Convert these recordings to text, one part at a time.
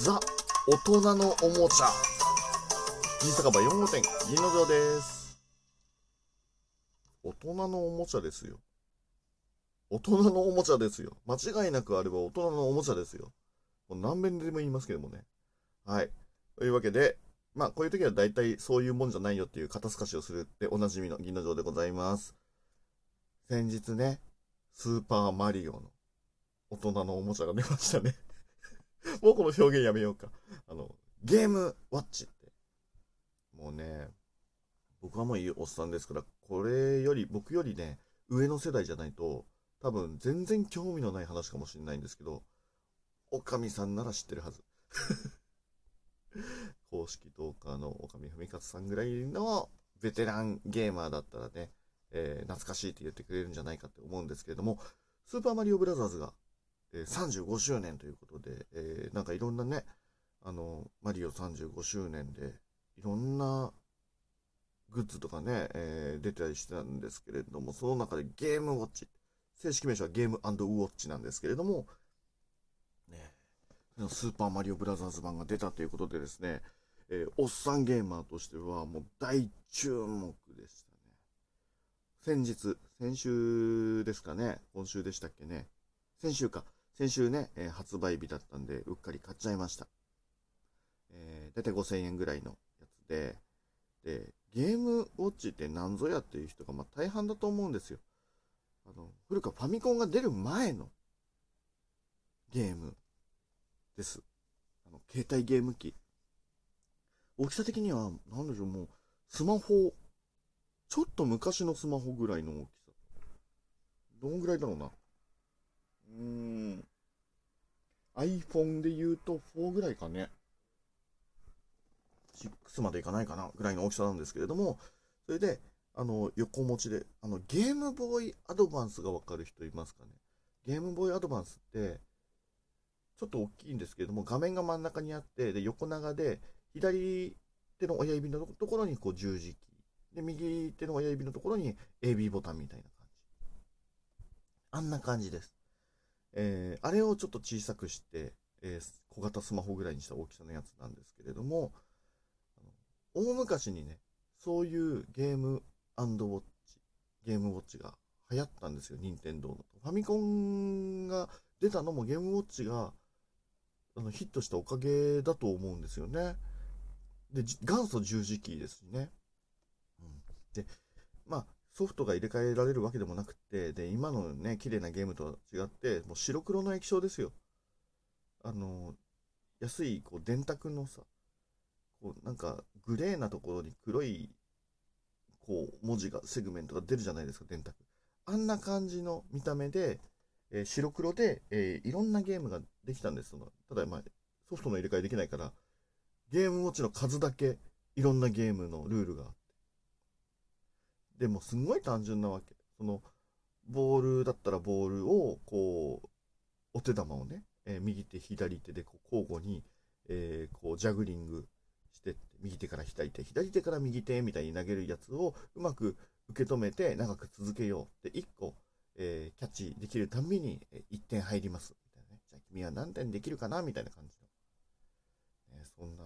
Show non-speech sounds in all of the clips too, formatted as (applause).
ザ大人のおもちゃ。銀酒場4号店銀の城です。大人のおもちゃですよ。大人のおもちゃですよ。間違いなくあれば大人のおもちゃですよ。もう何遍でも言いますけどもね。はい。というわけでまあこういう時は大体そういうもんじゃないよっていう肩透かしをするっておなじみの銀の城でございます。先日ねスーパーマリオの大人のおもちゃが出ましたね。(laughs) もうこの表現やめようか。あの、ゲームワッチって。もうね、僕はもういいおっさんですから、これより、僕よりね、上の世代じゃないと、多分全然興味のない話かもしれないんですけど、おかみさんなら知ってるはず。(laughs) 公式トーカーのおかみふみかつさんぐらいのベテランゲーマーだったらね、えー、懐かしいって言ってくれるんじゃないかって思うんですけれども、スーパーマリオブラザーズがえ35周年ということで、えー、なんかいろんなね、あの、マリオ35周年で、いろんなグッズとかね、えー、出たりしてたんですけれども、その中でゲームウォッチ、正式名称はゲームウォッチなんですけれども、ね、スーパーマリオブラザーズ版が出たということでですね、えー、おっさんゲーマーとしてはもう大注目でしたね。先日、先週ですかね、今週でしたっけね、先週か、先週ね、えー、発売日だったんで、うっかり買っちゃいました。えー、だいたい5000円ぐらいのやつで、で、ゲームウォッチって何ぞやっていう人がまあ大半だと思うんですよ。あの、古くはファミコンが出る前のゲームです。あの、携帯ゲーム機。大きさ的には、なんでしょう、もう、スマホ、ちょっと昔のスマホぐらいの大きさ。どんぐらいだろうな。うん。iPhone で言うと4ぐらいかね。6までいかないかなぐらいの大きさなんですけれども、それで、あの、横持ちで、あの、ゲームボーイアドバンスがわかる人いますかねゲームボーイアドバンスって、ちょっと大きいんですけれども、画面が真ん中にあって、で、横長で、左手の親指のところにこう十字キー。で、右手の親指のところに AB ボタンみたいな感じ。あんな感じです。えー、あれをちょっと小さくして、えー、小型スマホぐらいにした大きさのやつなんですけれども、大昔にね、そういうゲームウォッチ、ゲームウォッチが流行ったんですよ、任天堂の。ファミコンが出たのもゲームウォッチがあのヒットしたおかげだと思うんですよね。で、元祖十字キーですしね。うん、で、まあ、ソフトが入れ替えられるわけでもなくて、で、今のね、綺麗なゲームとは違って、もう白黒の液晶ですよ。あの、安い、こう、電卓のさ、こう、なんか、グレーなところに黒い、こう、文字が、セグメントが出るじゃないですか、電卓。あんな感じの見た目で、えー、白黒で、えー、いろんなゲームができたんです。そのただ、まあ、ソフトの入れ替えできないから、ゲームウォッチの数だけ、いろんなゲームのルールがあっ、でもすごい単純なわけ。その、ボールだったらボールを、こう、お手玉をね、えー、右手、左手でこう交互に、えー、こう、ジャグリングして、右手から左手、左手から右手みたいに投げるやつをうまく受け止めて長く続けよう。で、1個、えー、キャッチできるたびに1点入ります。みたいなね。じゃあ君は何点できるかな？みたいな感じの。ね、そんな、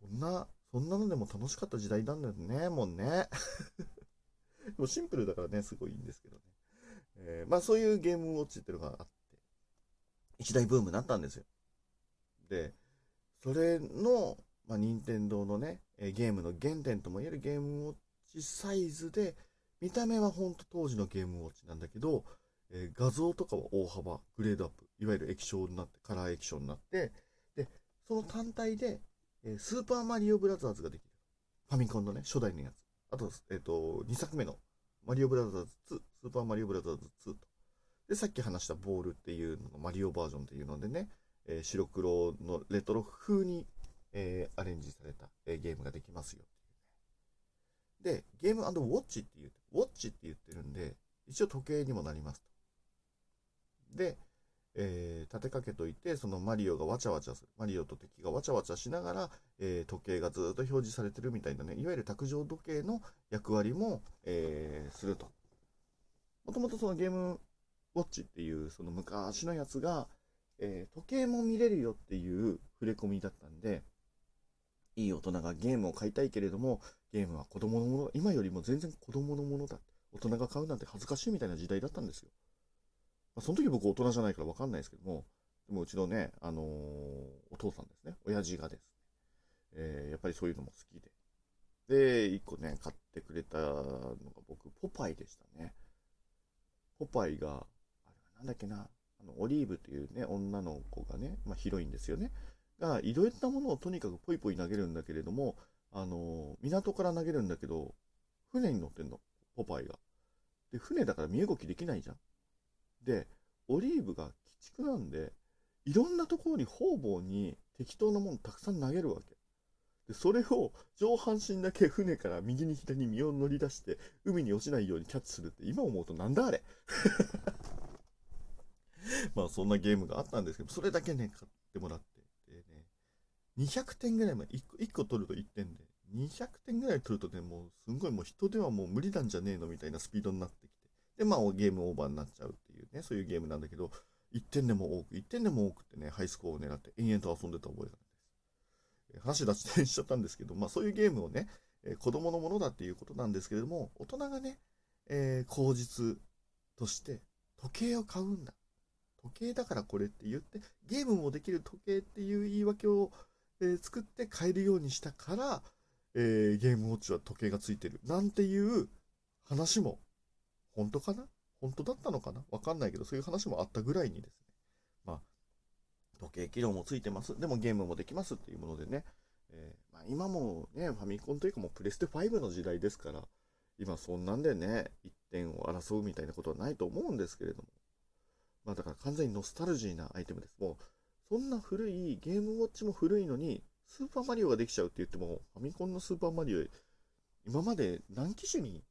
そんな、そんなのでも楽しかった時代なんだよね、もうね。(laughs) もうシンプルだからね、すごいいいんですけどね。えー、まあそういうゲームウォッチっていうのがあって、一大ブームになったんですよ。で、それの、まあ、任天堂のね、ゲームの原点ともいえるゲームウォッチサイズで、見た目はほんと当時のゲームウォッチなんだけど、えー、画像とかは大幅グレードアップ、いわゆる液晶になって、カラー液晶になって、で、その単体で、えー、スーパーマリオブラザーズができる。ファミコンのね、初代のやつ。あと、えっ、ー、と、2作目のマリオブラザーズ2、スーパーマリオブラザーズ2と。で、さっき話したボールっていうののマリオバージョンっていうのでね、えー、白黒のレトロ風に、えー、アレンジされた、えー、ゲームができますよで、ゲームウォッチって言う、ウォッチって言ってるんで、一応時計にもなりますと。で、えー、立てかけといて、そのマリオがわちゃわちゃする。マリオと敵がわちゃわちゃしながら、えー、時計がずっと表示されてるみたいなね、いわゆる卓上時計の役割も、えー、すると。もともとそのゲームウォッチっていう、その昔のやつが、え時計も見れるよっていう触れ込みだったんで、いい大人がゲームを買いたいけれども、ゲームは子供のもの、今よりも全然子供のものだ。大人が買うなんて恥ずかしいみたいな時代だったんですよ。まあ、その時僕大人じゃないからわかんないですけども、でもうちのね、あのーお父さんですね、親父がですね、えーやっぱりそういうのも好きで。で、一個ね、買ってくれたのが僕、ポパイでしたね。ポパイが、あれはなんだっけな、あの、オリーブというね、女の子がね、まあヒロインですよね。が、いろいろなものをとにかくポイポイ投げるんだけれども、あの、港から投げるんだけど、船に乗ってんの、ポパイが。で、船だから身動きできないじゃん。で、オリーブが鬼畜なんで、いろんなところに方々に適当なものたくさん投げるわけ。で、それを上半身だけ船から右に左に身を乗り出して、海に落ちないようにキャッチするって、今思うとなんだあれ (laughs) まあそんなゲームがあったんですけど、それだけね、買ってもらって。でね、200点ぐらいまで、1個 ,1 個取ると1点で、200点ぐらい取るとね、もうすんごいもう人ではもう無理なんじゃねえのみたいなスピードになってきて。で、まあゲームオーバーになっちゃうね、そういうゲームなんだけど、1点でも多く、1点でも多くってね、ハイスコアを狙って延々と遊んでた覚えがないです。話脱線しちゃったんですけど、まあそういうゲームをね、え子供のものだっていうことなんですけれども、大人がね、えー口実として時計を買うんだ。時計だからこれって言って、ゲームもできる時計っていう言い訳を、えー作って買えるようにしたから、えーゲームウォッチは時計がついてる。なんていう話も、本当かな本当だったのかな？わかんないけど、そういう話もあったぐらいにですね。まあ、時計機能もついてます。でもゲームもできますっていうものでね。えーまあ、今もね、ファミコンというかもうプレステ5の時代ですから、今そんなんでね、1点を争うみたいなことはないと思うんですけれども。まあだから完全にノスタルジーなアイテムです。もう、そんな古い、ゲームウォッチも古いのに、スーパーマリオができちゃうって言っても、ファミコンのスーパーマリオ、今まで何機種に、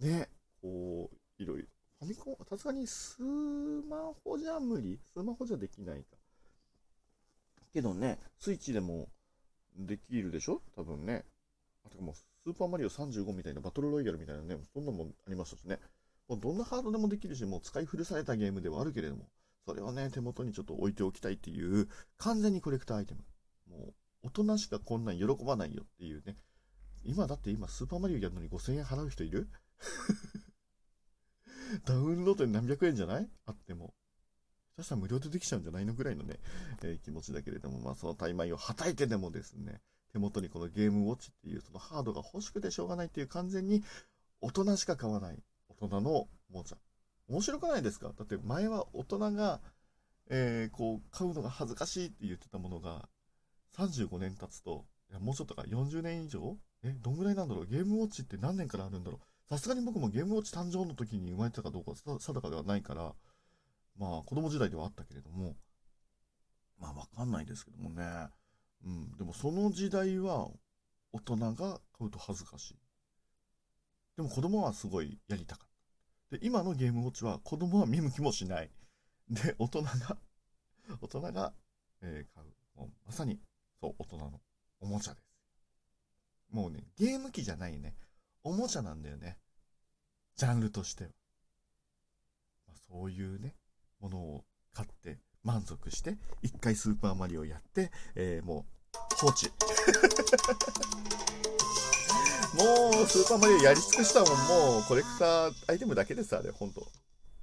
ね、こう、いろいろ。ファミコン、さすがにスマホじゃ無理？スマホじゃできないか。けどね、スイッチでもできるでしょ？多分ね。あとかもう、スーパーマリオ35みたいなバトルロイヤルみたいなね、そんなもんありましたしね。もうどんなハードでもできるし、もう使い古されたゲームではあるけれども、それをね、手元にちょっと置いておきたいっていう、完全にコレクターアイテム。もう、大人しかこんなん喜ばないよっていうね。今だって今、スーパーマリオやるのに5000円払う人いる？(laughs) ダウンロードに何百円じゃない？あっても。下手したら無料でできちゃうんじゃないのぐらいのね、えー気持ちだけれども、まあその怠慢をはたいてでもですね、手元にこのゲームウォッチっていうそのハードが欲しくてしょうがないっていう完全に大人しか買わない大人のおもちゃ。面白くないですか？だって前は大人が、えーこう買うのが恥ずかしいって言ってたものが35年経つと、いやもうちょっとか40年以上？え、どんぐらいなんだろう？ゲームウォッチって何年からあるんだろう？さすがに僕もゲームウォッチ誕生の時に生まれてたかどうか定かではないから、まあ子供時代ではあったけれども、まあわかんないですけどもね。うん、でもその時代は大人が買うと恥ずかしい。でも子供はすごいやりたかった。で、今のゲームウォッチは子供は見向きもしない。で、大人が、大人が、えー買う。もうまさに、そう、大人のおもちゃです。もうね、ゲーム機じゃないね。おもちゃなんだよね。ジャンルとしては。まあ、そういうね、ものを買って満足して、一回スーパーマリオやって、えーもう放置。(laughs) もうスーパーマリオやり尽くしたもん、もうコレクターアイテムだけです、あれ、ほんと。